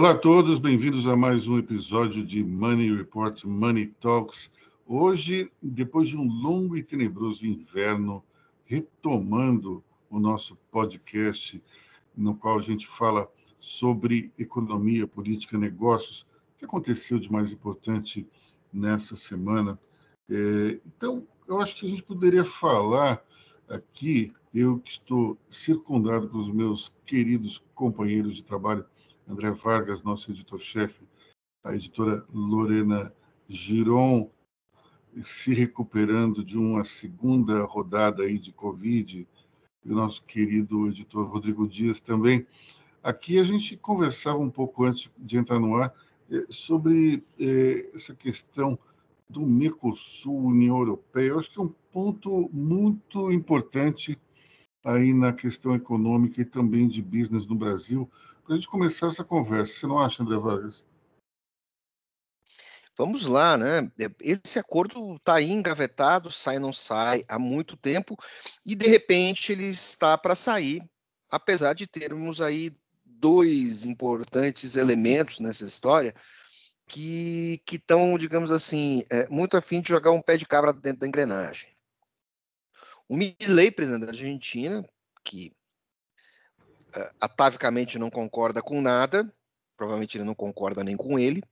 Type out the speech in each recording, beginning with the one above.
Olá a todos, bem-vindos a mais um episódio de Money Report Money Talks. Hoje, depois de um longo e tenebroso inverno, retomando o nosso podcast, no qual a gente fala sobre economia, política, negócios, o que aconteceu de mais importante nessa semana. É, então, eu acho que a gente poderia falar aqui, eu que estou circundado com os meus queridos companheiros de trabalho, André Vargas, nosso editor-chefe, a editora Lorena Giron, se recuperando de uma segunda rodada aí de Covid, e o nosso querido editor Rodrigo Dias também. Aqui a gente conversava um pouco antes de entrar no ar eh, sobre eh, essa questão do Mercosul, União Europeia. Eu acho que é um ponto muito importante aí na questão econômica e também de business no Brasil, para a gente começar essa conversa. Você não acha, André Vargas? Vamos lá, né? Esse acordo está aí engavetado, sai não sai há muito tempo e de repente ele está para sair, apesar de termos aí dois importantes elementos nessa história que estão, digamos assim, é, muito afim de jogar um pé de cabra dentro da engrenagem. O Milley, presidente da Argentina, que atavicamente não concorda com nada, provavelmente ele não concorda nem com ele.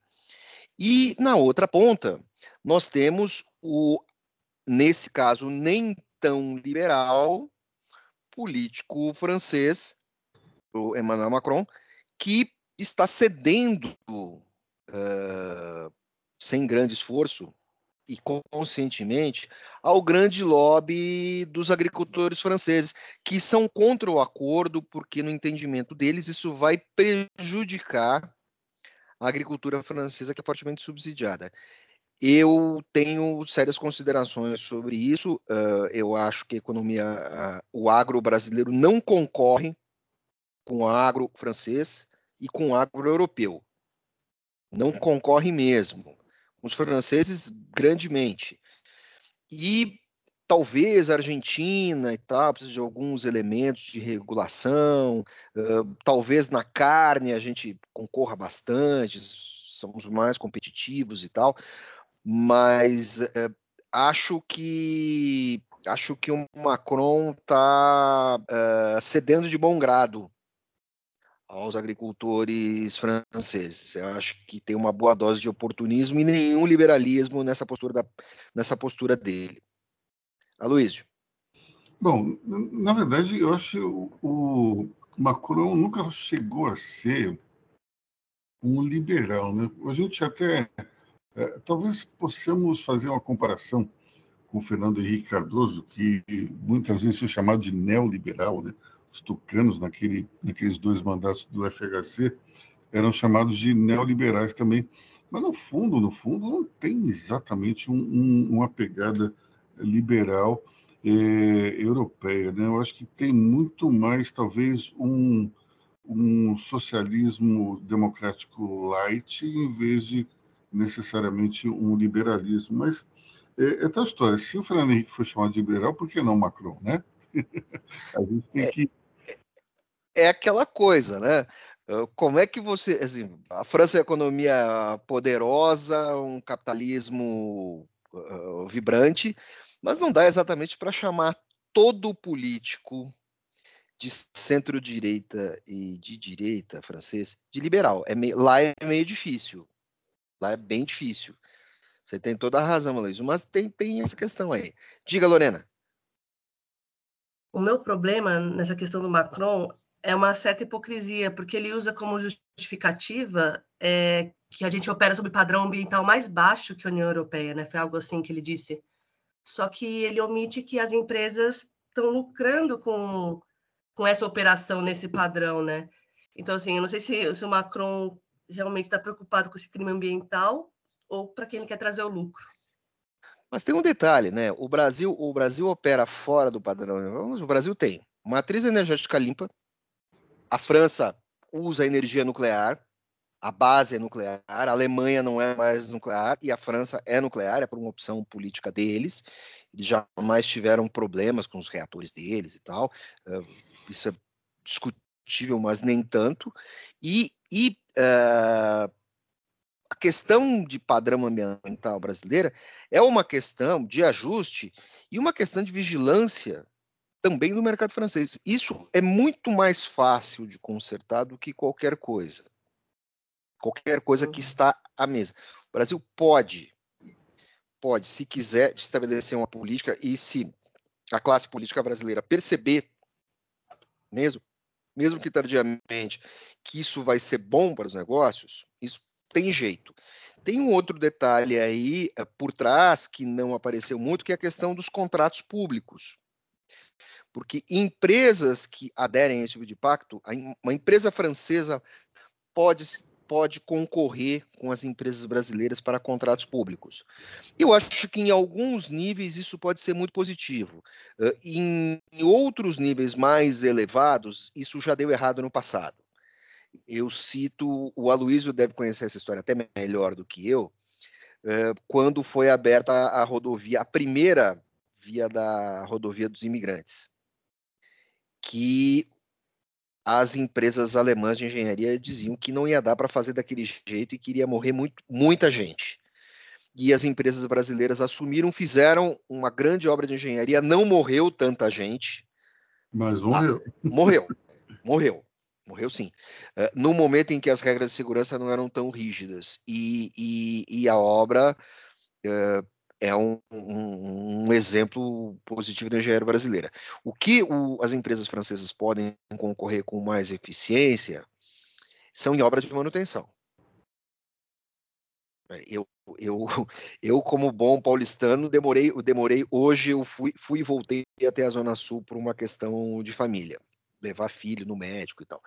E na outra ponta, nós temos o, nesse caso, nem tão liberal político francês, o Emmanuel Macron, que está cedendo uh, sem grande esforço e conscientemente ao grande lobby dos agricultores franceses, que são contra o acordo, porque, no entendimento deles, isso vai prejudicar a agricultura francesa, que é fortemente subsidiada. Eu tenho sérias considerações sobre isso. Uh, eu acho que a economia, uh, o agro brasileiro não concorre com o agro francês e com o agro europeu. Não concorre mesmo os franceses grandemente. E talvez a Argentina e tal precise de alguns elementos de regulação, uh, talvez na carne a gente concorra bastante, somos mais competitivos e tal, mas uh, acho que acho que o Macron está uh, cedendo de bom grado aos agricultores franceses. Eu acho que tem uma boa dose de oportunismo e nenhum liberalismo nessa postura, da, nessa postura dele. Aloysio. Bom, na verdade, eu acho que o Macron nunca chegou a ser um liberal. Né? A gente até. É, talvez possamos fazer uma comparação com o Fernando Henrique Cardoso, que muitas vezes foi chamado de neoliberal, né? Os tucanos, naquele, naqueles dois mandatos do FHC, eram chamados de neoliberais também. Mas, no fundo, no fundo, não tem exatamente um, um, uma pegada liberal é, europeia. Né? Eu acho que tem muito mais, talvez, um, um socialismo democrático light, em vez de necessariamente um liberalismo. Mas é, é tal história. Se o Fernando Henrique foi chamado de liberal, por que não Macron, né? a gente tem é, que é aquela coisa, né? Como é que você. Assim, a França é uma economia poderosa, um capitalismo uh, vibrante, mas não dá exatamente para chamar todo político de centro-direita e de direita francês de liberal. É meio, lá é meio difícil. Lá é bem difícil. Você tem toda a razão, Luiz, mas tem, tem essa questão aí. Diga, Lorena. O meu problema nessa questão do Macron é uma certa hipocrisia, porque ele usa como justificativa é, que a gente opera sob padrão ambiental mais baixo que a União Europeia, né? Foi algo assim que ele disse. Só que ele omite que as empresas estão lucrando com, com essa operação nesse padrão, né? Então, assim, eu não sei se, se o Macron realmente está preocupado com esse crime ambiental ou para quem ele quer trazer o lucro. Mas tem um detalhe, né? O Brasil, o Brasil opera fora do padrão. O Brasil tem matriz energética limpa, a França usa energia nuclear, a base é nuclear, a Alemanha não é mais nuclear e a França é nuclear, é por uma opção política deles. Eles jamais tiveram problemas com os reatores deles e tal. Eh, isso é combustível, mas nem tanto. E, e uh, a questão de padrão ambiental brasileira é uma questão de ajuste e uma questão de vigilância também no mercado francês. Isso é muito mais fácil de consertar do que qualquer coisa. Qualquer coisa que uhum. está à mesa. O Brasil pode, pode, se quiser, estabelecer uma política e se a classe política brasileira perceber, mesmo, mesmo que tardiamente, que isso vai ser bom para os negócios, isso tem jeito. Tem um outro detalhe aí eh, por trás que não apareceu muito, que é a questão dos contratos públicos. Porque empresas que aderem a esse tipo de pacto, uma empresa francesa pode, pode concorrer com as empresas brasileiras para contratos públicos. Eu acho que em alguns níveis isso pode ser muito positivo. Em outros níveis mais elevados, isso já deu errado no passado. Eu cito, o Aloysio deve conhecer essa história até melhor do que eu, quando foi aberta a rodovia, a primeira via da rodovia dos imigrantes que as empresas alemãs de engenharia diziam que não ia dar para fazer daquele jeito e que iria morrer muito, muita gente. E as empresas brasileiras assumiram, fizeram uma grande obra de engenharia, não morreu tanta gente. Mas morreu. Ah, morreu, morreu, morreu sim. Uh, no momento em que as regras de segurança não eram tão rígidas e, e, e a obra uh, é um, um, um, exemplo positivo da engenharia brasileira. O que o, as empresas francesas podem concorrer com mais eficiência são em obras de manutenção. Eu, eu, eu como bom paulistano, demorei, demorei hoje eu fui, fui e voltei até a Zona Sul por uma questão de família, levar filho no médico e tal.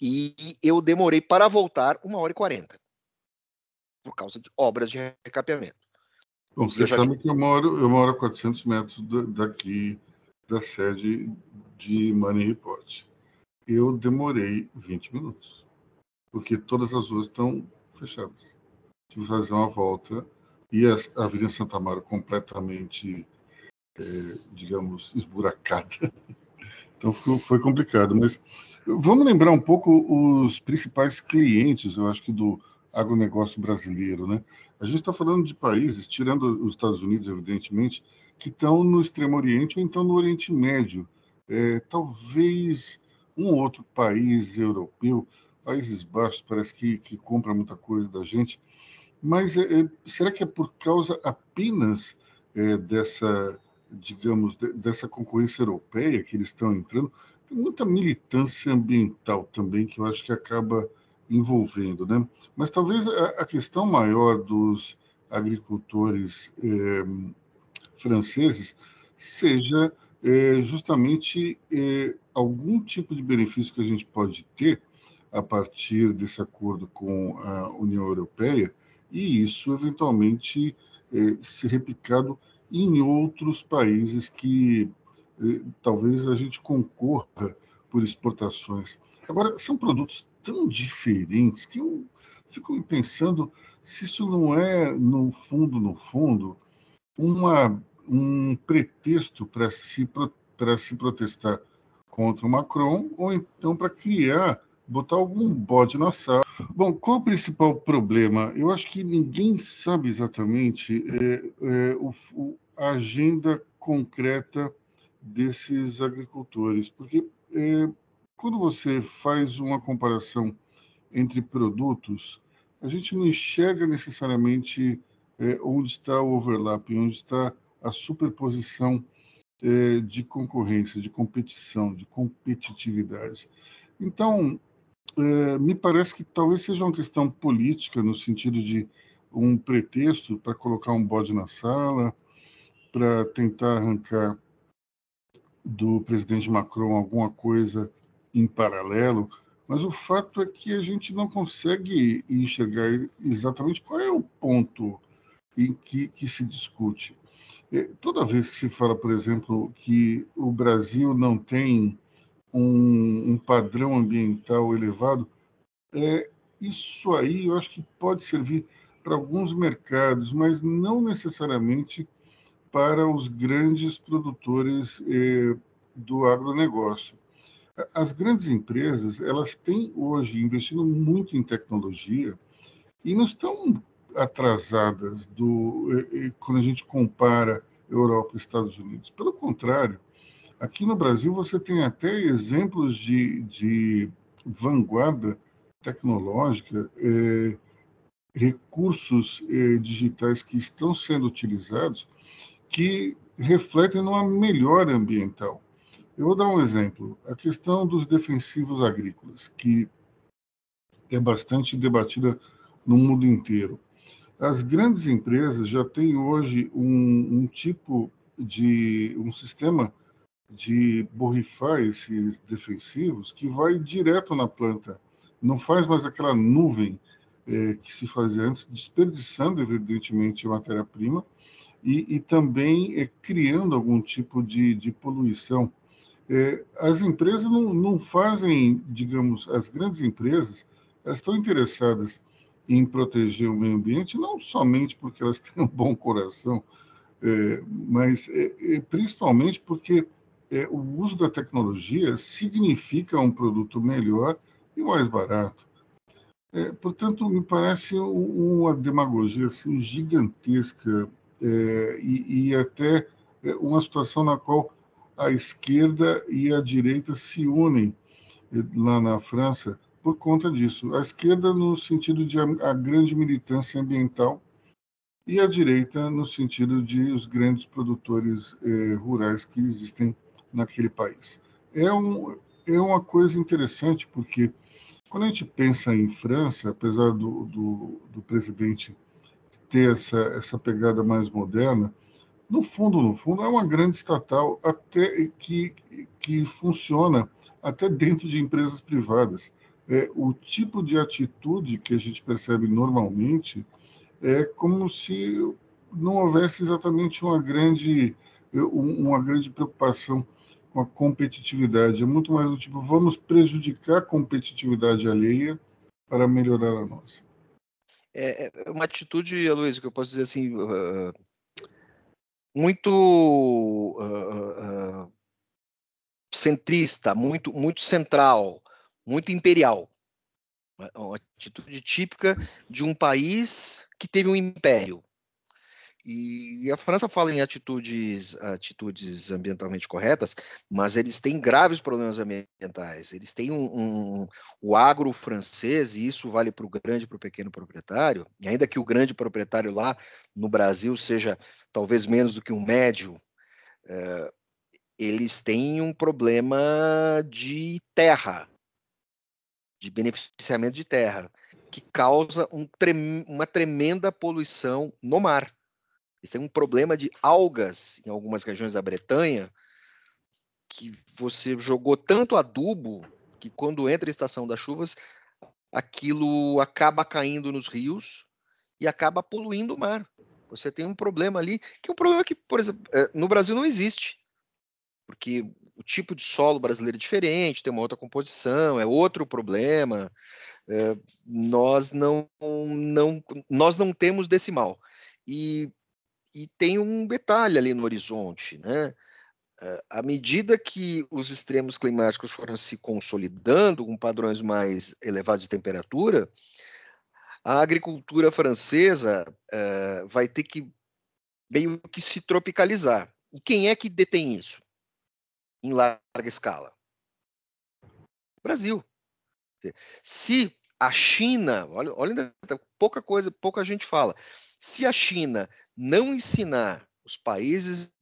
E eu demorei para voltar uma hora e quarenta por causa de obras de recapeamento. Bom, você sabe que eu moro, eu moro a 400 metros daqui da sede de Money Report. Eu demorei 20 minutos, porque todas as ruas estão fechadas. Tive que fazer uma volta e a Avenida Santa Amaro completamente, é, digamos, esburacada. Então foi complicado, mas vamos lembrar um pouco os principais clientes, eu acho que do agronegócio brasileiro, né? A gente está falando de países, tirando os Estados Unidos, evidentemente, que estão no Extremo Oriente ou então no Oriente Médio. É, talvez um outro país europeu, Países Baixos, parece que, que compra muita coisa da gente, mas é, é será que é por causa apenas é, dessa, digamos, de, dessa concorrência europeia que eles estão entrando? Tem muita militância ambiental também que eu acho que acaba envolvendo, né? Mas talvez a, questão maior dos agricultores eh, franceses seja eh, justamente eh, algum tipo de benefício que a gente pode ter a partir desse acordo com a União Europeia e isso eventualmente ser replicado em outros países que talvez a gente concorra por exportações. Agora, são produtos tão diferentes que eu fico pensando se isso não é, no fundo, no fundo, uma, um pretexto para se, para se protestar contra o Macron ou então para criar, botar algum bode na sala. Bom, qual o principal problema? Eu acho que ninguém sabe exatamente é, é, o, o, a agenda concreta desses agricultores, porque é, quando você faz uma comparação entre produtos, a gente não enxerga necessariamente é, onde está o overlap, onde está a superposição é, de concorrência, de competição, de competitividade. Então, é, me parece que talvez seja uma questão política, no sentido de um pretexto para colocar um bode na sala, para tentar arrancar do presidente Macron alguma coisa em paralelo, mas o fato é que a gente não consegue enxergar exatamente qual é o ponto em que, que se discute. É, toda vez que se fala, por exemplo, que o Brasil não tem um, um padrão ambiental elevado, é, isso aí eu acho que pode servir para alguns mercados, mas não necessariamente para os grandes produtores é, do agronegócio. As grandes empresas, elas têm hoje investindo muito em tecnologia e não estão atrasadas do, quando a gente compara Europa e Estados Unidos. Pelo contrário, aqui no Brasil você tem até exemplos de, de vanguarda tecnológica, é, recursos é, digitais que estão sendo utilizados que refletem numa melhora ambiental. Eu vou dar um exemplo. A questão dos defensivos agrícolas, que é bastante debatida no mundo inteiro. As grandes empresas já têm hoje um, um tipo de um sistema de borrifar esses defensivos que vai direto na planta. Não faz mais aquela nuvem é, que se fazia antes, desperdiçando, evidentemente, matéria-prima e, e, também é, criando algum tipo de, de poluição. É, as empresas não, não, fazem, digamos, as grandes empresas, elas estão interessadas em proteger o meio ambiente, não somente porque elas têm um bom coração, é, mas é, é principalmente porque é, o uso da tecnologia significa um produto melhor e mais barato. É, portanto, me parece uma demagogia assim, gigantesca é, e, e, até é, uma situação na qual a esquerda e a direita se unem é, lá na França por conta disso. A esquerda no sentido de a, grande militância ambiental e a direita no sentido de os grandes produtores é, rurais que existem naquele país. É, um, é uma coisa interessante, porque quando a gente pensa em França, apesar do, do, do presidente ter essa, essa pegada mais moderna, no fundo, no fundo, é uma grande estatal até que, que funciona até dentro de empresas privadas. É, o tipo de atitude que a gente percebe normalmente é como se não houvesse exatamente uma grande, uma grande preocupação com a competitividade. É muito mais do tipo, vamos prejudicar a competitividade alheia para melhorar a nossa. É, é uma atitude, Luiz, que eu posso dizer assim, uh, muito uh, uh, centrista, muito, muito central, muito imperial. Uma atitude típica de um país que teve um império. E a França fala em atitudes, atitudes ambientalmente corretas, mas eles têm graves problemas ambientais. Eles têm um, um o agro francês, e isso vale para o grande e para o pequeno proprietário, e ainda que o grande proprietário lá no Brasil seja talvez menos do que um médio, é, eles têm um problema de terra, de beneficiamento de terra, que causa um uma tremenda poluição no mar. Isso é um problema de algas em algumas regiões da Bretanha, que você jogou tanto adubo que quando entra a estação das chuvas, aquilo acaba caindo nos rios e acaba poluindo o mar. Você tem um problema ali, que é um problema que, por exemplo, é, no Brasil não existe. Porque o tipo de solo brasileiro é diferente, tem uma outra composição, é outro problema. É, nós não, não nós não temos desse mal. E e tem um detalhe ali no horizonte, né? Eh, à medida que os extremos climáticos foram se consolidando com padrões mais elevados de temperatura, a agricultura francesa uh, vai ter que meio que se tropicalizar. E quem é que detém isso em larga escala? O Brasil. Se a China, olha, olha pouca coisa, pouca gente fala. Se a China não ensinar os países,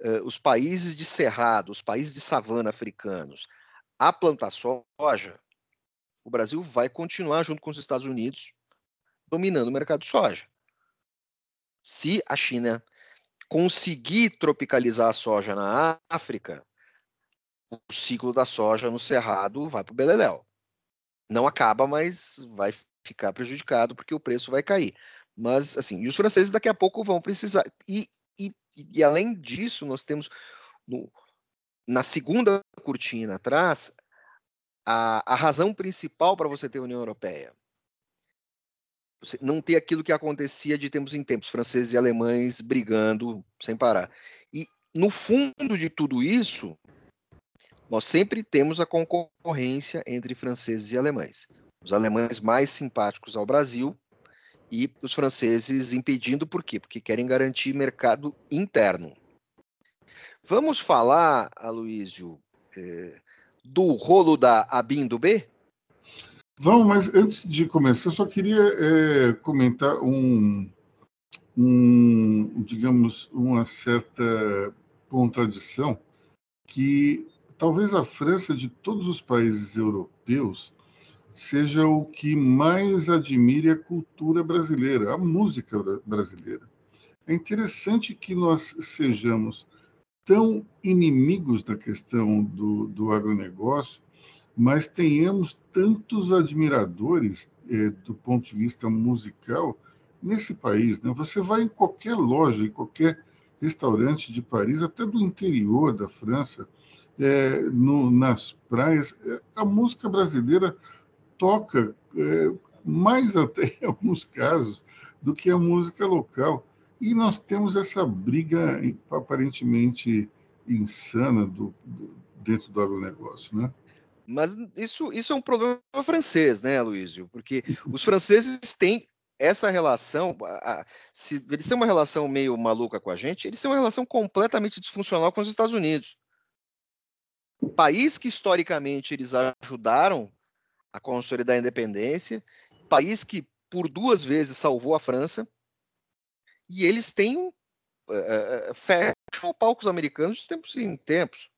uh, os países de cerrado, os países de savana africanos a plantar soja, o Brasil vai continuar junto com os Estados Unidos dominando o mercado de soja. Se a China conseguir tropicalizar a soja na África, o ciclo da soja no cerrado vai para o beleléu. Não acaba, mas vai ficar prejudicado porque o preço vai cair. Mas, assim, e os franceses daqui a pouco vão precisar. E, e, e além disso, nós temos no, na segunda cortina atrás a, a razão principal para você ter a União Europeia. Você não ter aquilo que acontecia de tempos em tempos, franceses e alemães brigando sem parar. E no fundo de tudo isso nós sempre temos a concorrência entre franceses e alemães. Os alemães mais simpáticos ao Brasil e os franceses impedindo por quê? Porque querem garantir mercado interno. Vamos falar, Aloysio, é, do rolo da ABIN do B? Vamos, mas antes de começar, eu só queria é, comentar um, um, digamos, uma certa contradição que talvez a França, de todos os países europeus, seja o que mais admire a cultura brasileira, a música brasileira. É interessante que nós sejamos tão inimigos da questão do, do agronegócio, mas tenhamos tantos admiradores eh, do ponto de vista musical nesse país. Né? Você vai em qualquer loja, em qualquer restaurante de Paris, até do interior da França, é, no, nas praias, é, a música brasileira toca é, mais até em alguns casos do que a música local. E nós temos essa briga aparentemente insana do, do, dentro do agronegócio, né? Mas isso, isso é um problema francês, né, Luísio? Porque os franceses têm essa relação, se eles têm uma relação meio maluca com a gente, eles têm uma relação completamente disfuncional com os Estados Unidos. O país que historicamente eles ajudaram a consolidar a independência, país que por duas vezes salvou a França, e eles têm uh, fecham palcos americanos de tempos em tempos.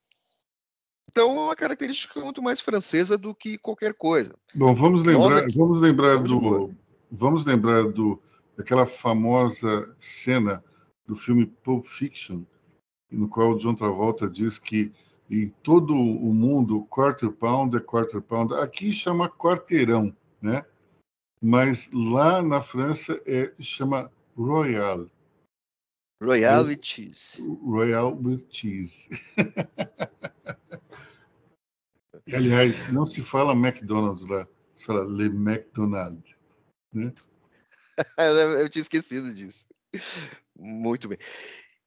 Então é uma característica muito mais francesa do que qualquer coisa. Bom, vamos lembrar, aqui, vamos lembrar do, vamos lembrar do daquela famosa cena do filme Pulp Fiction, no qual o John Travolta diz que em todo o mundo quarter pound é quarter pound. Aqui chama quarteirão, né? Mas lá na França é chama royal. Royal with cheese. Royal with cheese. Aliás, não se fala McDonald's lá, se fala Le McDonald. Né? Eu tinha esquecido disso. Muito bem.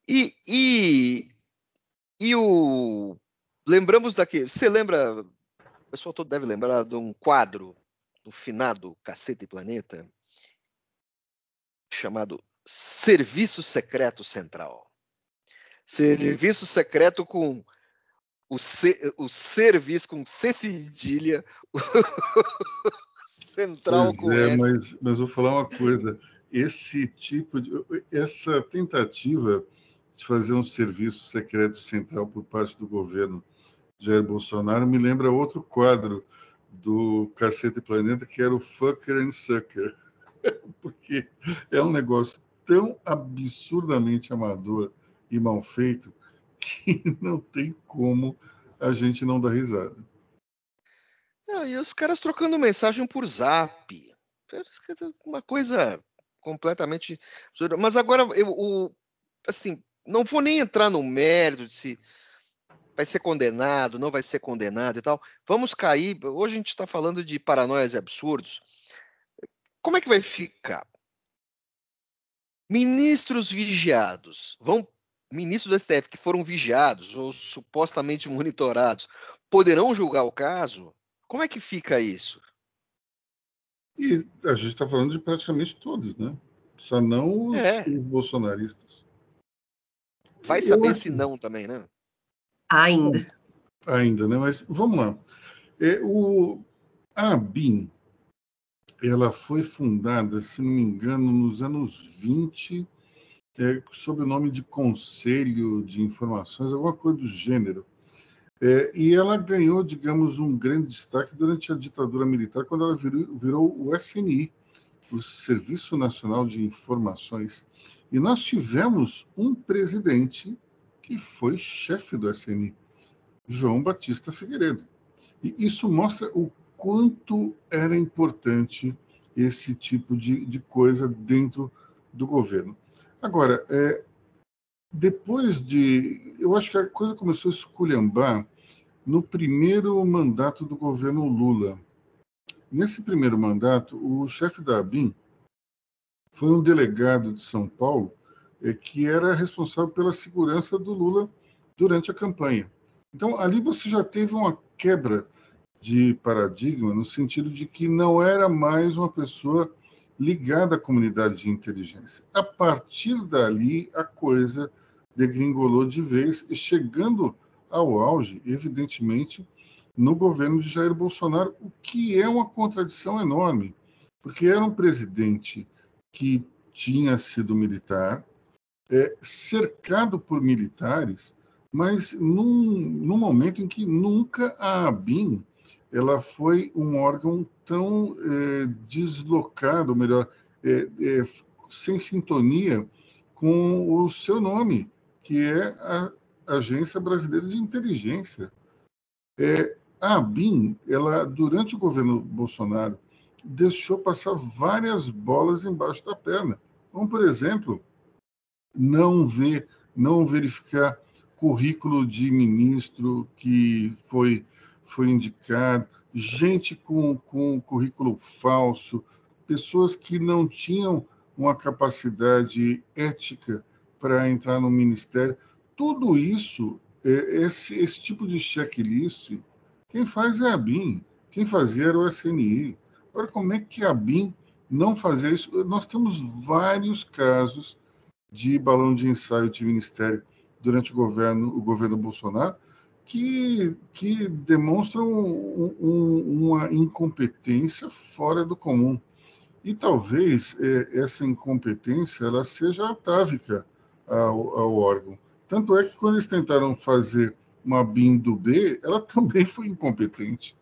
E, e, e o. Lembramos daqui. Você lembra. O pessoal todo deve lembrar de um quadro do finado Cacete e Planeta chamado Serviço Secreto Central. Serviço secreto com o, C, o serviço com C cedilha, central pois com é, S. Mas, mas vou falar uma coisa. Esse tipo de. Essa tentativa de fazer um serviço secreto central por parte do governo Jair Bolsonaro me lembra outro quadro do Cacete Planeta, que era o Fucker and Sucker. Porque é um negócio tão absurdamente amador e mal feito que não tem como a gente não dar risada. Não, e os caras trocando mensagem por zap. Uma coisa completamente. Mas agora, eu, o, assim, não vou nem entrar no mérito de se vai ser condenado, não vai ser condenado e tal. Vamos cair. Hoje a gente está falando de paranoias e absurdos. Como é que vai ficar? Ministros vigiados vão ministros do STF que foram vigiados ou supostamente monitorados poderão julgar o caso? Como é que fica isso? E a gente está falando de praticamente todos, né? Só não os, é. os bolsonaristas. Vai saber acho... se não também, né? Ainda. Ainda, né? Mas vamos lá. É, o, a BIM, ela foi fundada, se não me engano, nos anos 20, é, sob o nome de Conselho de Informações, alguma coisa do gênero. É, e ela ganhou, digamos, um grande destaque durante a ditadura militar, quando ela virou, virou o SNI, o Serviço Nacional de Informações. E nós tivemos um presidente que foi chefe do SNI, João Batista Figueiredo. E isso mostra o quanto era importante esse tipo de, de coisa dentro do governo. Agora, é, depois de. Eu acho que a coisa começou a esculhambar no primeiro mandato do governo Lula. Nesse primeiro mandato, o chefe da ABIN foi um delegado de São Paulo que era responsável pela segurança do Lula durante a campanha. Então, ali você já teve uma quebra de paradigma no sentido de que não era mais uma pessoa ligada à comunidade de inteligência. A partir dali, a coisa degringolou de vez, chegando ao auge, evidentemente, no governo de Jair Bolsonaro, o que é uma contradição enorme, porque era um presidente que tinha sido militar, é, cercado por militares, mas num, num, momento em que nunca a ABIN ela foi um órgão tão é, deslocado, melhor, é, é, sem sintonia com o seu nome, que é a Agência Brasileira de Inteligência. É, a ABIN, ela, durante o governo Bolsonaro, deixou passar várias bolas embaixo da perna. Como, por exemplo, não ver, não verificar currículo de ministro que foi, foi indicado, gente com, com currículo falso, pessoas que não tinham uma capacidade ética para entrar no ministério. Tudo isso, é, esse, esse tipo de checklist, quem faz é a BIM, quem fazia era o SNI. Agora, como é que a BIM não fazia isso? Nós temos vários casos de balão de ensaio de ministério durante o governo, o governo Bolsonaro, que, que demonstram um, um, uma incompetência fora do comum. E talvez é, essa incompetência ela seja atávica ao, ao, órgão. Tanto é que quando eles tentaram fazer uma BIM do B, ela também foi incompetente.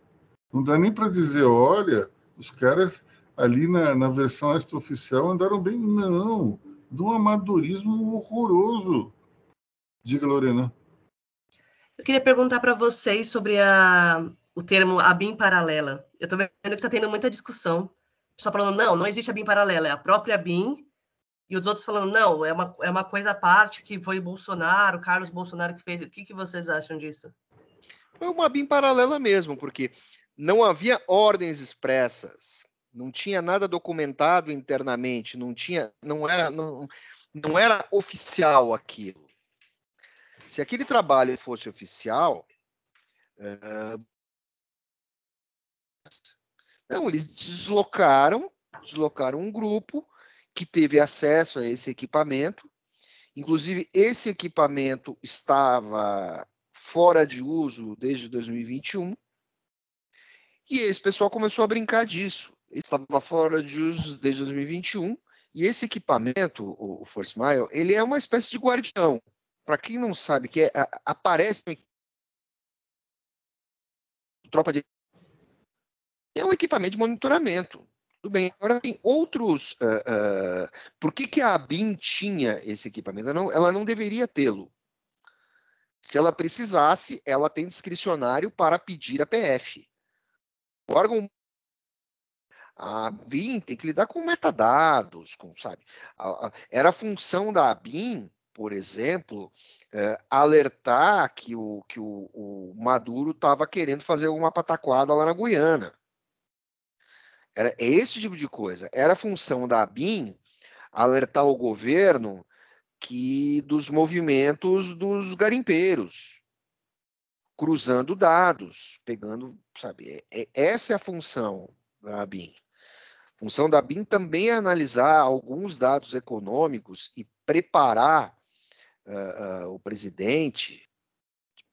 Não dá nem para dizer, olha, os caras ali na, na versão extraoficial andaram bem. Não, de um amadorismo horroroso. Diga, Lorena. Eu queria perguntar para vocês sobre a, o termo a BIM paralela. Eu estou vendo que está tendo muita discussão. Só falando, não, não existe a BIM paralela, é a própria BIM. E os outros falando, não, é uma, é uma coisa à parte que foi Bolsonaro, Carlos Bolsonaro que fez. O que, que vocês acham disso? Foi uma BIM paralela mesmo, porque não havia ordens expressas não tinha nada documentado internamente, não tinha, não era, não, não era oficial aquilo. Se aquele trabalho fosse oficial, uh, não, eles deslocaram, deslocaram um grupo que teve acesso a esse equipamento. Inclusive, esse equipamento estava fora de uso desde 2021. E esse pessoal começou a brincar disso estava fora de uso desde 2021 e esse equipamento, o, Force Mile, ele é uma espécie de guardião. Para quem não sabe, que é, aparece tropa de é um equipamento de monitoramento. Tudo bem. Agora tem outros. Uh, uh, por que, que a ABIN tinha esse equipamento? Ela não, ela não deveria tê-lo. Se ela precisasse, ela tem discricionário para pedir a PF. O órgão a BIM tem que lidar com metadados, com, sabe? Era a função da BIM, por exemplo, é, alertar que o, que o, o Maduro estava querendo fazer uma pataquada lá na Guiana. Era esse tipo de coisa. Era a função da BIM alertar o governo que dos movimentos dos garimpeiros, cruzando dados, pegando, sabe? É, é, essa é a função da BIM. Função da BIM também é analisar alguns dados econômicos e preparar uh, uh, o presidente,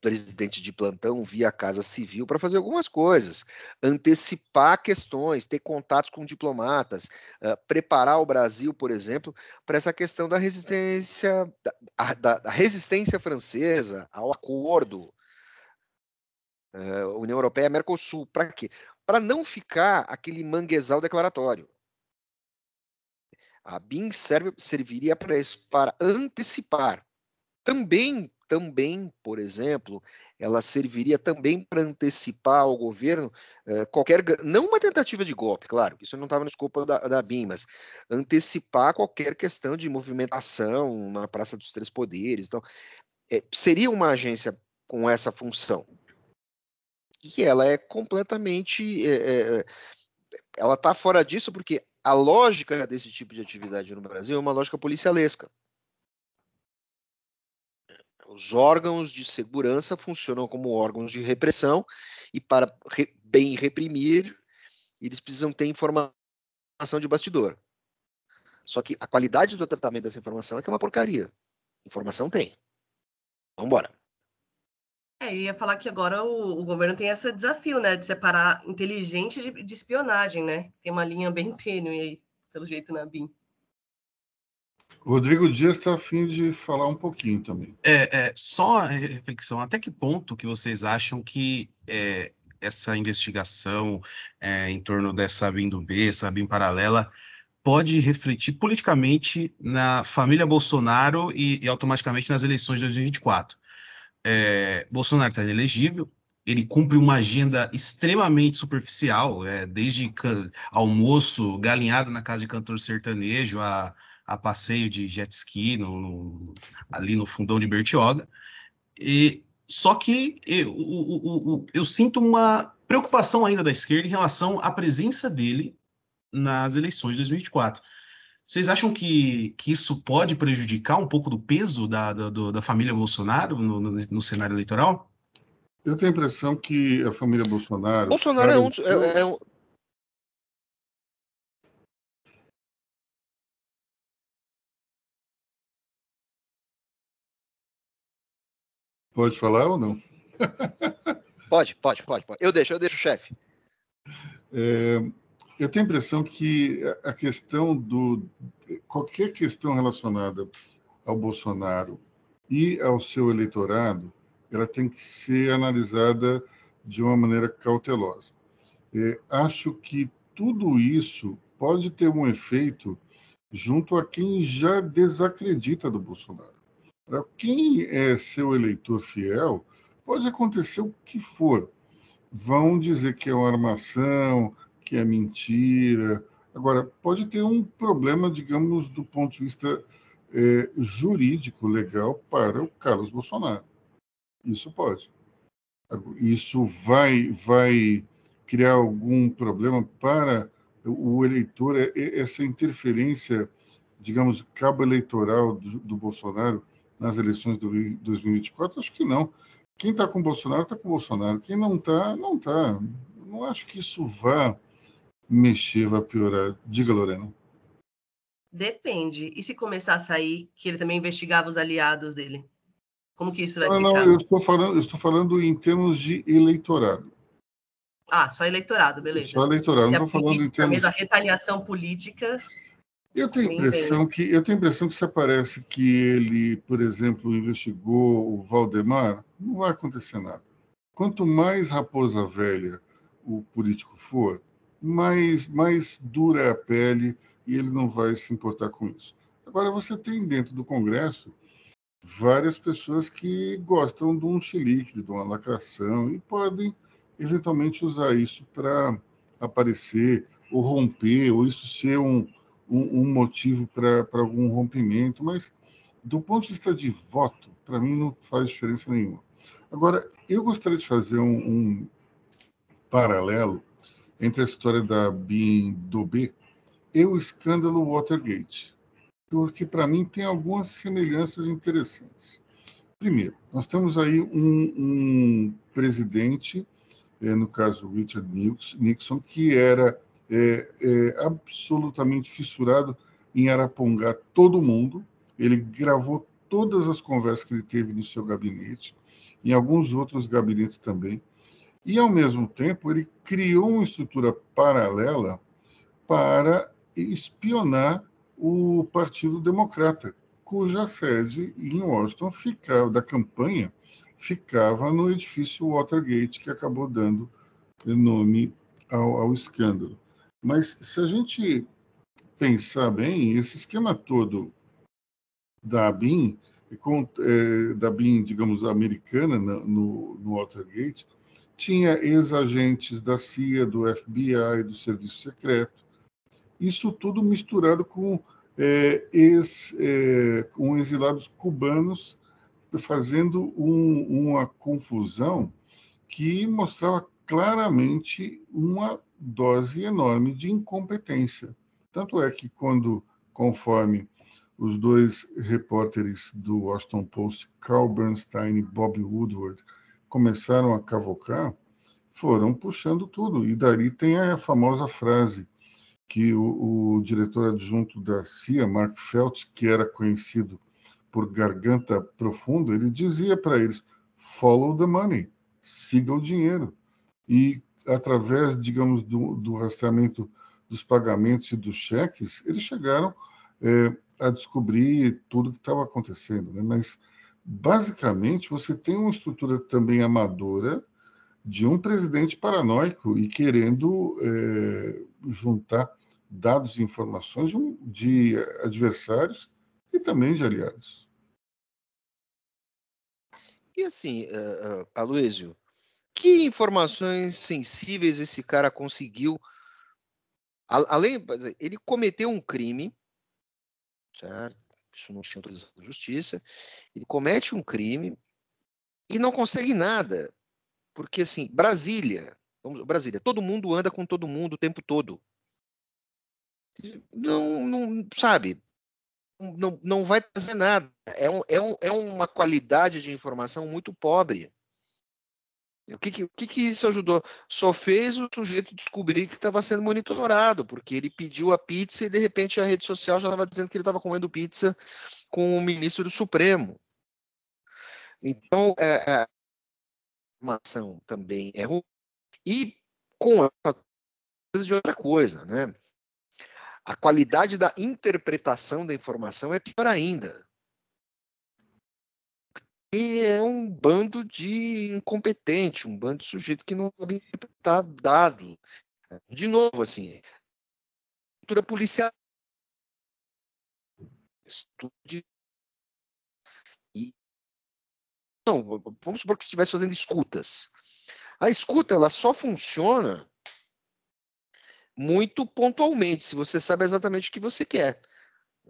presidente de plantão via Casa Civil para fazer algumas coisas, antecipar questões, ter contatos com diplomatas, uh, preparar o Brasil, por exemplo, para essa questão da resistência, da, da, da resistência francesa ao acordo uh, União Europeia, Mercosul, para quê? Para não ficar aquele manguezal declaratório. A BIM serve, serviria para, para antecipar. Também, também, por exemplo, ela serviria também para antecipar ao governo eh, qualquer, não uma tentativa de golpe, claro, isso não estava no escopo da, da BIM, mas antecipar qualquer questão de movimentação na Praça dos Três Poderes. Então, eh, seria uma agência com essa função e ela é completamente. É, é, é ela está fora disso porque a lógica desse tipo de atividade no Brasil é uma lógica policialesca. Os órgãos de segurança funcionam como órgãos de repressão e para re, bem reprimir, eles precisam ter informação de bastidor. Só que a qualidade do tratamento dessa informação é que é uma porcaria. Informação tem. Vamos embora. É, eu ia falar que agora o, o, governo tem esse desafio, né, de separar inteligente de, de espionagem, né? Tem uma linha bem tênue aí, pelo jeito, na BIM. Rodrigo Dias está afim de falar um pouquinho também. É, é, só a reflexão, até que ponto que vocês acham que é, essa investigação é, em torno dessa BIM do B, essa BIM paralela, pode refletir politicamente na família Bolsonaro e, e automaticamente nas eleições de 2024? É, Bolsonaro está inelegível, ele cumpre uma agenda extremamente superficial, é, desde almoço, galinhada na casa de cantor sertanejo, a, a passeio de jet ski no, no, ali no fundão de Bertioga. E, só que eu, eu, eu, eu, sinto uma preocupação ainda da esquerda em relação à presença dele nas eleições de 2024. Vocês acham que, que isso pode prejudicar um pouco do peso da, da, da família Bolsonaro no, no, no, cenário eleitoral? Eu tenho a impressão que a família Bolsonaro. Bolsonaro é um, é, é um. Pode falar ou não? pode, pode, pode, pode. Eu deixo, eu deixo o chefe. É, eu tenho a impressão que a questão do. qualquer questão relacionada ao Bolsonaro e ao seu eleitorado, ela tem que ser analisada de uma maneira cautelosa. É, acho que tudo isso pode ter um efeito junto a quem já desacredita do Bolsonaro. Para quem é seu eleitor fiel, pode acontecer o que for. Vão dizer que é uma armação, que é mentira. Agora, pode ter um problema, digamos, do ponto de vista é, jurídico, legal, para o Carlos Bolsonaro. Isso pode. Isso vai, vai criar algum problema para o eleitor, é, é, essa interferência, digamos, cabo eleitoral do, do Bolsonaro nas eleições de 2024? Acho que não. Quem está com Bolsonaro, está com Bolsonaro. Quem não está, não está. Não acho que isso vá mexer, vai piorar. Diga, Lorena. Depende. E se começar a sair que ele também investigava os aliados dele? Como que isso vai não, ficar? Não, eu estou falando, eu estou falando em termos de eleitorado. Ah, só eleitorado, beleza. Só eleitorado, não estou falando em termos. da retaliação política. Eu tenho impressão que eu tenho impressão que se aparece que ele, por exemplo, investigou o Valdemar, não vai acontecer nada. Quanto mais raposa velha o político for, mais, mais dura é a pele e ele não vai se importar com isso. Agora, você tem dentro do Congresso várias pessoas que gostam de um chilique, de uma lacração e podem eventualmente usar isso para aparecer ou romper, ou isso ser um, um, um motivo para algum rompimento, mas do ponto de vista de voto, para mim não faz diferença nenhuma. Agora, eu gostaria de fazer um, um paralelo entre a história da BIM do B e o escândalo Watergate, porque para mim tem algumas semelhanças interessantes. Primeiro, nós temos aí um, um presidente, é, no caso Richard Nixon, que era é, é, absolutamente fissurado em arapongar todo mundo. Ele gravou todas as conversas que ele teve no seu gabinete, em alguns outros gabinetes também. E, ao mesmo tempo, ele criou uma estrutura paralela para espionar o Partido Democrata, cuja sede em Washington ficava, da campanha ficava no edifício Watergate, que acabou dando nome ao, ao escândalo. Mas se a gente pensar bem, esse esquema todo da BIM, é, da BIM, digamos, americana no, no Watergate, tinha ex-agentes da CIA, do FBI, do Serviço Secreto. Isso tudo misturado com, é, ex, é, com exilados cubanos, fazendo um, uma confusão que mostrava claramente uma dose enorme de incompetência. Tanto é que, quando, conforme os dois repórteres do Washington Post, Carl Bernstein e Bob Woodward, começaram a cavocar, foram puxando tudo. E dali tem a famosa frase que o, o diretor adjunto da CIA, Mark Feltz, que era conhecido por garganta profunda, ele dizia para eles: follow the money, siga o dinheiro. E através, digamos, do, do rastreamento dos pagamentos e dos cheques, eles chegaram é, a descobrir tudo que estava acontecendo. Né? Mas, basicamente, você tem uma estrutura também amadora de um presidente paranoico e querendo é, juntar dados e informações de, adversários e também de aliados. E assim, uh, uh, Aloysio, que informações sensíveis esse cara conseguiu? Além, ele cometeu um crime, certo? Isso não tinha autorização da justiça. Ele comete um crime e não consegue nada, porque assim, Brasília, vamos, Brasília, todo mundo anda com todo mundo o tempo todo. Não, não sabe, não, não vai trazer nada. É, um, é, um, é uma qualidade de informação muito pobre. O que, que, o que, que isso ajudou? Só fez o sujeito descobrir que estava sendo monitorado, porque ele pediu a pizza e de repente a rede social já estava dizendo que ele estava comendo pizza com o ministro do Supremo. Então, é, é, a informação também é ruim. E com essa de outra coisa, né? A qualidade da interpretação da informação é pior ainda e é um bando de incompetente, um bando de sujeito que não sabe interpretar dado. De novo, assim, cultura policial. Estude. E, não, vamos supor que estivesse fazendo escutas. A escuta ela só funciona muito pontualmente, se você sabe exatamente o que você quer.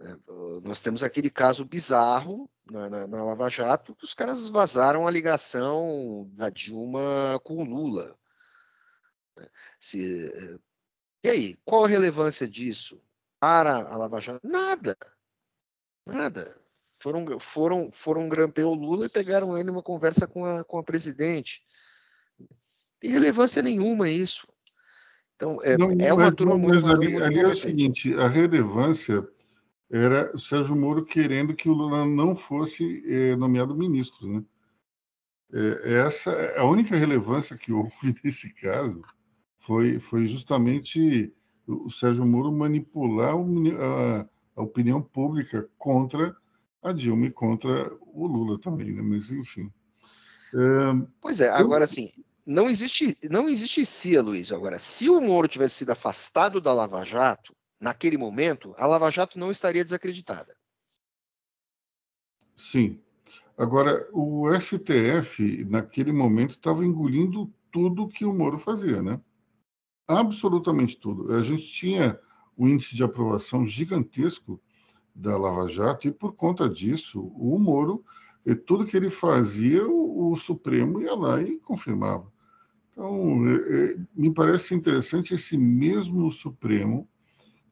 É, nós temos aquele caso bizarro na, na, na, Lava Jato, que os caras vazaram a ligação da Dilma com o Lula. Se, é, e aí, qual a relevância disso para a Lava Jato? Nada. Nada. Foram, foram, foram grampear o Lula e pegaram ele numa conversa com a, com a presidente. Não tem relevância nenhuma isso. Então, é, não, é uma turma muito. Mas ali, ali é o seguinte: a relevância era o Sérgio Moro querendo que o Lula não fosse é, nomeado ministro, né? É, essa a única relevância que houve nesse caso foi, foi justamente o Sérgio Moro manipular a, a opinião pública contra a Dilma e contra o Lula também, né? Mas enfim. É, pois é, agora eu... assim, não existe, não existe CIA, Luiz. Agora, se o Moro tivesse sido afastado da Lava Jato, naquele momento, a Lava Jato não estaria desacreditada. Sim. Agora, o STF, naquele momento, estava engolindo tudo que o Moro fazia, né? Absolutamente tudo. A gente tinha um índice de aprovação gigantesco da Lava Jato e, por conta disso, o Moro, tudo que ele fazia, o, o Supremo ia lá e confirmava. Então, é, é, me parece interessante esse mesmo Supremo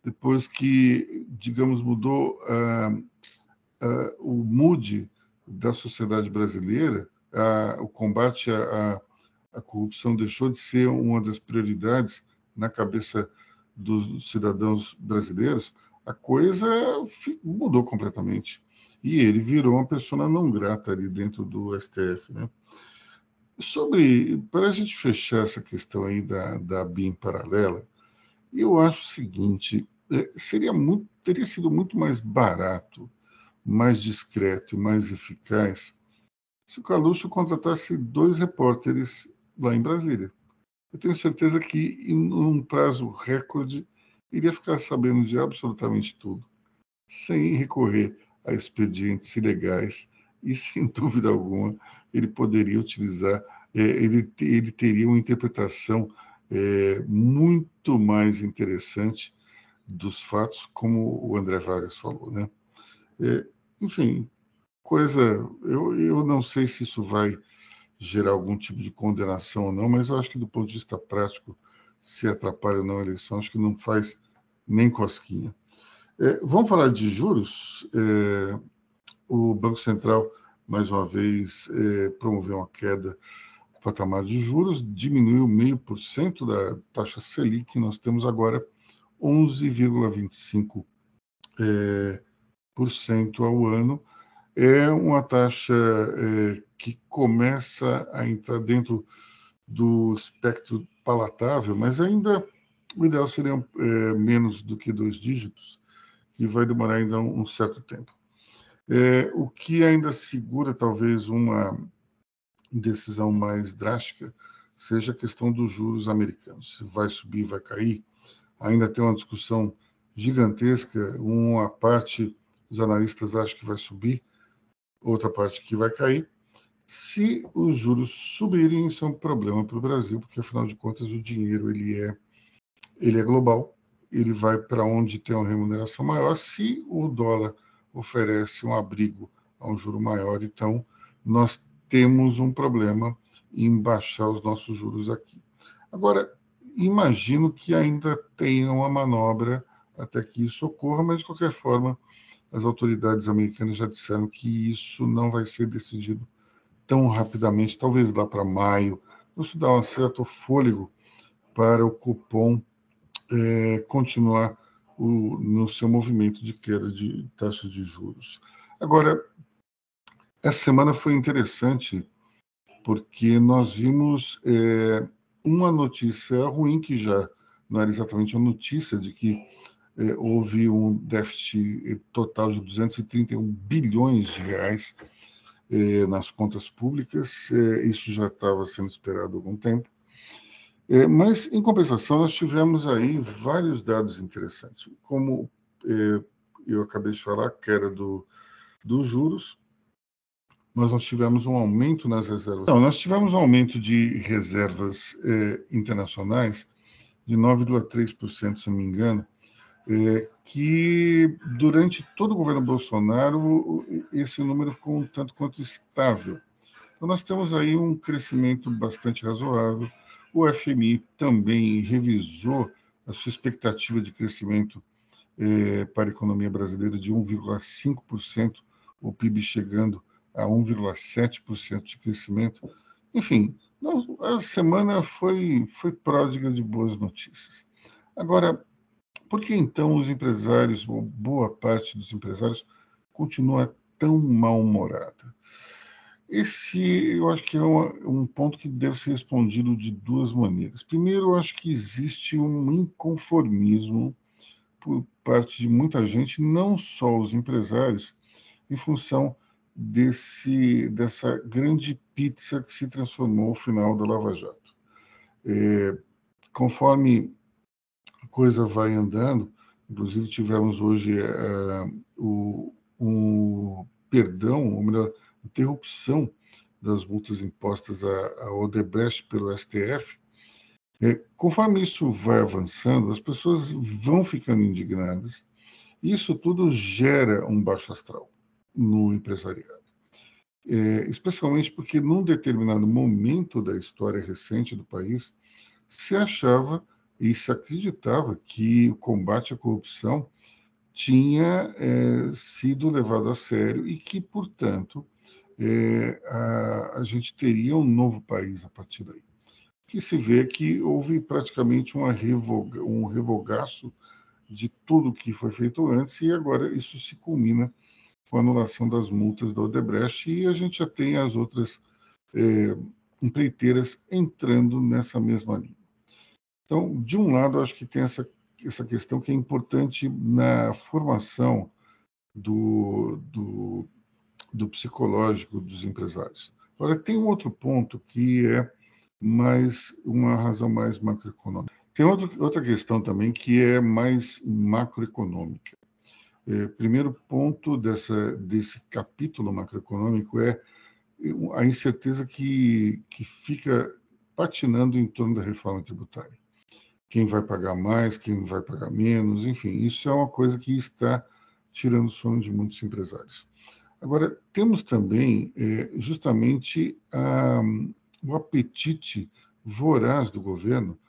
depois que, digamos, mudou uh, uh, o mood da sociedade brasileira, uh, o combate à, à, corrupção deixou de ser uma das prioridades na cabeça dos cidadãos brasileiros, a coisa mudou completamente. E ele virou uma pessoa não grata ali dentro do STF. Né? Sobre, para a gente fechar essa questão aí da, da BIM paralela, eu acho o seguinte: seria muito, teria sido muito mais barato, mais discreto e mais eficaz se o Caluxo contratasse dois repórteres lá em Brasília. Eu tenho certeza que, em um prazo recorde, iria ficar sabendo de absolutamente tudo, sem recorrer a expedientes ilegais e, sem dúvida alguma, ele poderia utilizar, é, ele, ele teria uma interpretação é, muito mais interessante dos fatos, como o André Vargas falou, né? É, enfim, coisa, eu, eu não sei se isso vai gerar algum tipo de condenação ou não, mas eu acho que do ponto de vista prático, se atrapalha ou não a eleição, acho que não faz nem cosquinha. É, vamos falar de juros. É, o Banco Central, mais uma vez, é, promoveu uma queda do patamar de juros, diminuiu meio por cento da taxa Selic, nós temos agora 11,25% é, por cento ao ano. É uma taxa é, que começa a entrar dentro do espectro palatável, mas ainda o ideal seria é, menos do que dois dígitos, que vai demorar ainda um, um certo tempo. É, o que ainda segura talvez uma decisão mais drástica seja a questão dos juros americanos. Se vai subir, vai cair. Ainda tem uma discussão gigantesca. Uma parte dos analistas acha que vai subir, outra parte que vai cair. Se os juros subirem, isso é um problema para o Brasil, porque afinal de contas o dinheiro ele é, ele é global, ele vai para onde tem uma remuneração maior. Se o dólar oferece um abrigo a um juro maior, então nós temos um problema em baixar os nossos juros aqui. Agora, imagino que ainda tenha uma manobra até que isso ocorra, mas de qualquer forma, as autoridades americanas já disseram que isso não vai ser decidido tão rapidamente, talvez lá para maio. Isso dá um certo fôlego para o cupom é, continuar o, no seu movimento de queda de taxa de juros. Agora, essa semana foi interessante porque nós vimos é, uma notícia ruim que já não era exatamente a notícia de que é, houve um déficit total de 231 bilhões de reais é, nas contas públicas. É, isso já estava sendo esperado há algum tempo. Mas, em compensação, nós tivemos aí vários dados interessantes, como eu acabei de falar, que era do, dos juros, mas nós tivemos um aumento nas reservas. Não, nós tivemos um aumento de reservas é, internacionais de 9,3%, se não me engano, é, que durante todo o governo Bolsonaro esse número ficou um tanto quanto estável. Então nós temos aí um crescimento bastante razoável. O FMI também revisou a sua expectativa de crescimento é, para a economia brasileira de 1,5%, o PIB chegando a 1,7% de crescimento. Enfim, a semana foi, foi pródiga de boas notícias. Agora, por que então os empresários, ou boa parte dos empresários, continua tão mal-humorada? Esse, eu acho que é uma, um ponto que deve ser respondido de duas maneiras. Primeiro, eu acho que existe um inconformismo por parte de muita gente, não só os empresários, em função desse, dessa grande pizza que se transformou no final da Lava Jato. É, conforme coisa vai andando. Inclusive, tivemos hoje uh, o, um perdão, ou melhor, interrupção das multas impostas à, Odebrecht pelo STF. É, conforme isso vai avançando, as pessoas vão ficando indignadas. Isso tudo gera um baixo astral no empresariado. É, especialmente porque, num determinado momento da história recente do país, se achava e se acreditava que o combate à corrupção tinha é, sido levado a sério e que, portanto, é, a, a, gente teria um novo país a partir daí. Que se vê que houve praticamente uma revoga, um revogaço de tudo que foi feito antes e agora isso se culmina com a anulação das multas da Odebrecht e a gente já tem as outras é, empreiteiras entrando nessa mesma linha. Então, de um lado, acho que tem essa, essa questão que é importante na formação do, do, do psicológico dos empresários. Agora, tem um outro ponto que é mais uma razão mais macroeconômica. Tem outro, outra questão também que é mais macroeconômica. É, primeiro ponto dessa, desse capítulo macroeconômico é a incerteza que, que fica patinando em torno da reforma tributária quem vai pagar mais, quem vai pagar menos, enfim, isso é uma coisa que está tirando o sono de muitos empresários. Agora, temos também é, justamente a, o apetite voraz do governo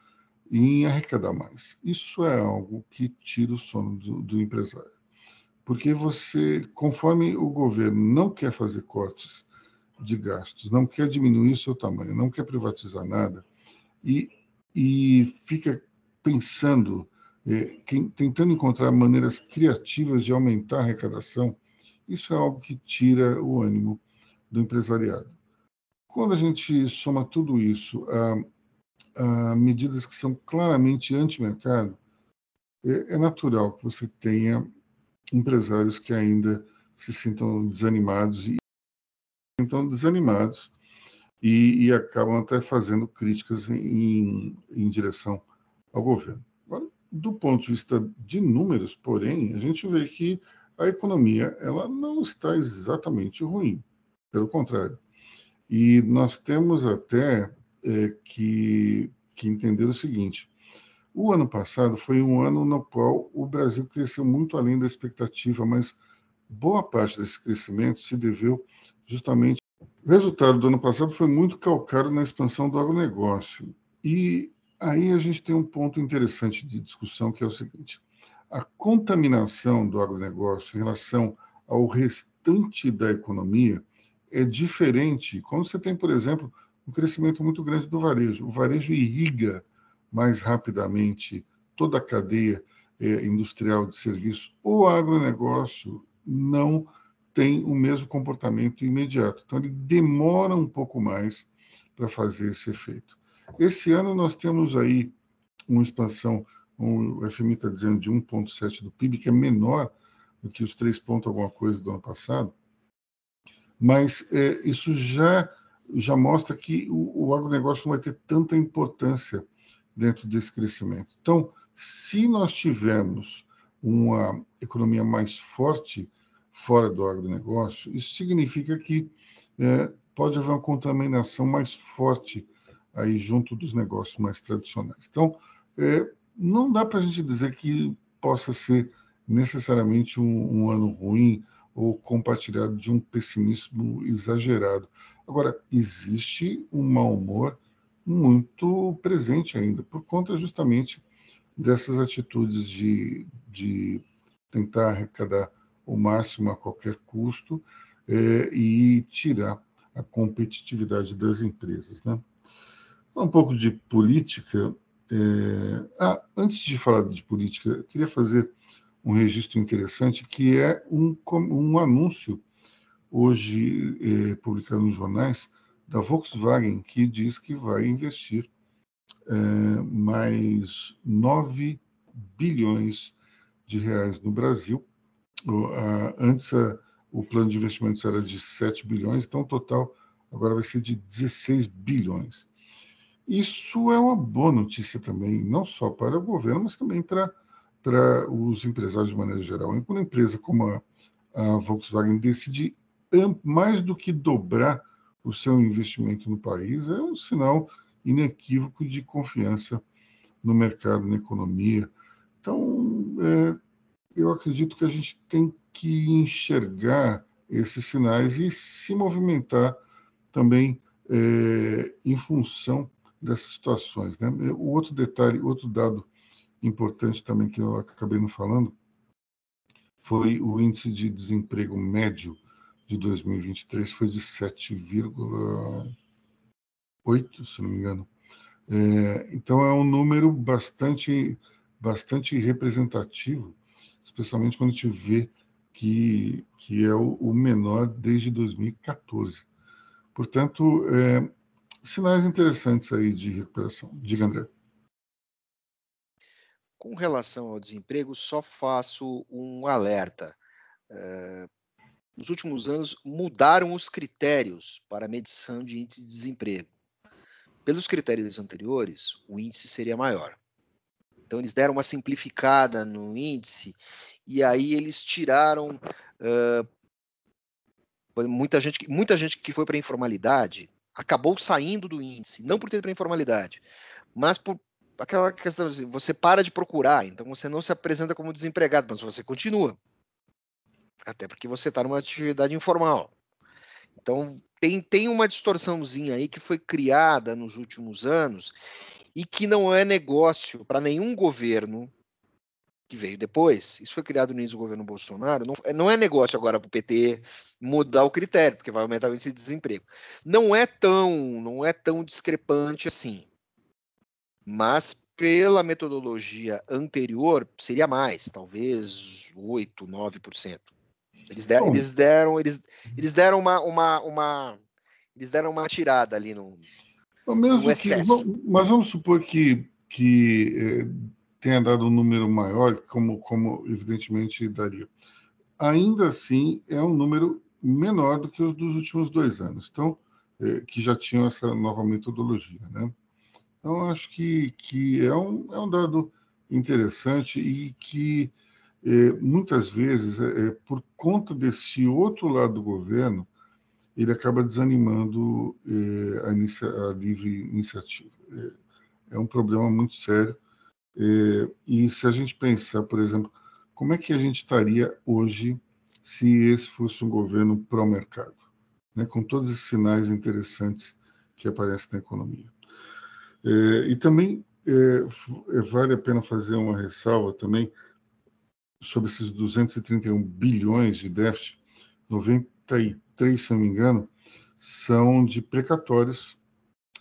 em arrecadar mais. Isso é algo que tira o sono do, do empresário. Porque você, conforme o governo não quer fazer cortes de gastos, não quer diminuir seu tamanho, não quer privatizar nada, e, e fica pensando, é, quem, tentando encontrar maneiras criativas de aumentar a arrecadação, isso é algo que tira o ânimo do empresariado. Quando a gente soma tudo isso a, a medidas que são claramente anti-mercado, é, é natural que você tenha empresários que ainda se sintam desanimados e sintam desanimados e, e acabam até fazendo críticas em, em direção ao governo. Agora, do ponto de vista de números, porém, a gente vê que a economia ela não está exatamente ruim, pelo contrário. E nós temos até é, que, que entender o seguinte: o ano passado foi um ano no qual o Brasil cresceu muito além da expectativa, mas boa parte desse crescimento se deveu justamente. O resultado do ano passado foi muito calcado na expansão do agronegócio. E aí a gente tem um ponto interessante de discussão, que é o seguinte: a contaminação do agronegócio em relação ao restante da economia é diferente. Quando você tem, por exemplo, um crescimento muito grande do varejo, o varejo irriga mais rapidamente toda a cadeia é, industrial de serviço. O agronegócio não tem o mesmo comportamento imediato, então ele demora um pouco mais para fazer esse efeito. Esse ano nós temos aí uma expansão, o FMI está dizendo de 1,7 do PIB, que é menor do que os 3 pontos alguma coisa do ano passado, mas é, isso já, já mostra que o, o agronegócio não vai ter tanta importância dentro desse crescimento. Então, se nós tivermos uma economia mais forte fora do agronegócio, isso significa que é, pode haver uma contaminação mais forte aí junto dos negócios mais tradicionais. Então, é, não dá para a gente dizer que possa ser necessariamente um, um ano ruim ou compartilhado de um pessimismo exagerado. Agora, existe um mau humor muito presente ainda, por conta justamente dessas atitudes de, de tentar arrecadar o máximo a qualquer custo é, e tirar a competitividade das empresas. Né? Um pouco de política. É... Ah, antes de falar de política, eu queria fazer um registro interessante, que é um, um anúncio, hoje é, publicado nos jornais, da Volkswagen, que diz que vai investir é, mais 9 bilhões de reais no Brasil. O, a, antes a, o plano de investimentos era de 7 bilhões, então o total agora vai ser de 16 bilhões. Isso é uma boa notícia também, não só para o governo, mas também para para os empresários de maneira geral. E quando uma empresa como a, a Volkswagen decide mais do que dobrar o seu investimento no país, é um sinal inequívoco de confiança no mercado, na economia. Então, é, eu acredito que a gente tem que enxergar esses sinais e se movimentar também é, em função dessas situações. Né? O outro detalhe, outro dado importante também que eu acabei não falando foi o índice de desemprego médio de 2023 foi de 7,8, se não me engano. É, então é um número bastante bastante representativo, especialmente quando a gente vê que, que é o, o menor desde 2014. Portanto, é, sinais interessantes aí de recuperação. Diga, André. Com relação ao desemprego, só faço um alerta. É, nos últimos anos, mudaram os critérios para a medição de índice de desemprego. Pelos critérios anteriores, o índice seria maior. Então, eles deram uma simplificada no índice e aí eles tiraram uh, muita gente, muita gente que foi para a informalidade acabou saindo do índice, não por ter para a informalidade, mas por, aquela questão você para de procurar, então você não se apresenta como desempregado, mas você continua. Até porque você está numa atividade informal. Então tem, tem uma distorçãozinha aí que foi criada nos últimos anos e que não é negócio para nenhum governo que veio depois, isso foi criado no início do governo Bolsonaro, não, não é negócio agora para o PT mudar o critério, porque vai aumentar o índice de desemprego. Não é tão, não é tão discrepante assim. Mas pela metodologia anterior, seria mais, talvez 8, 9%. Eles, der, eles deram, eles, eles deram uma, uma, uma, eles deram uma tirada ali no, no excesso. Que, mas vamos supor que, que eh, tenha dado um número maior, como, como evidentemente daria. Ainda assim, é um número menor do que os dos últimos dois anos, então, é, que já tinham essa nova metodologia. Né? Então, acho que, que é, um, é um dado interessante e que é, muitas vezes, é, é por conta desse outro lado do governo, ele acaba desanimando é, a, a livre iniciativa. É, é um problema muito sério é, e se a gente pensar, por exemplo, como é que a gente estaria hoje se esse fosse um governo pró-mercado, né, com todos esses sinais interessantes que aparecem na economia. E também vale a pena fazer uma ressalva também sobre esses 231 bilhões de déficit, 93, se não me engano, são de precatórios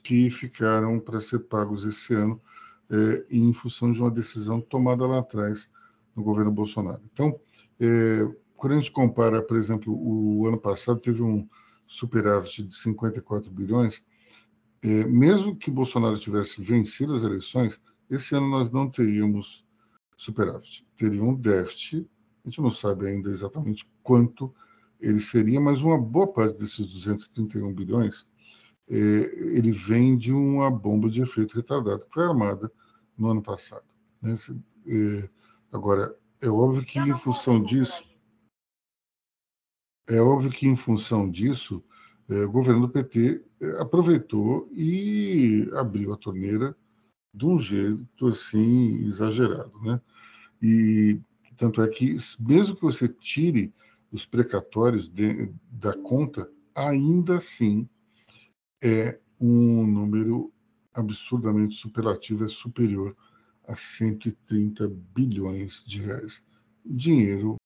que ficaram para ser pagos esse ano é, em função de uma decisão tomada lá atrás no governo Bolsonaro. Então, é, quando a gente compara, por exemplo, o ano passado teve um superávit de 54 bilhões, é, mesmo que Bolsonaro tivesse vencido as eleições, esse ano nós não teríamos superávit. Teria um déficit, a gente não sabe ainda exatamente quanto ele seria, mas uma boa parte desses 231 bilhões é, ele vem de uma bomba de efeito retardado que foi armada no ano passado. Né? É, agora, é óbvio que em função disso, é óbvio que em função disso, é, o governo do PT é, aproveitou e abriu a torneira de um jeito assim exagerado, né? E tanto é que mesmo que você tire os precatórios de, da conta, ainda assim é um número absurdamente superlativo, é superior a 130 bilhões de reais. Dinheiro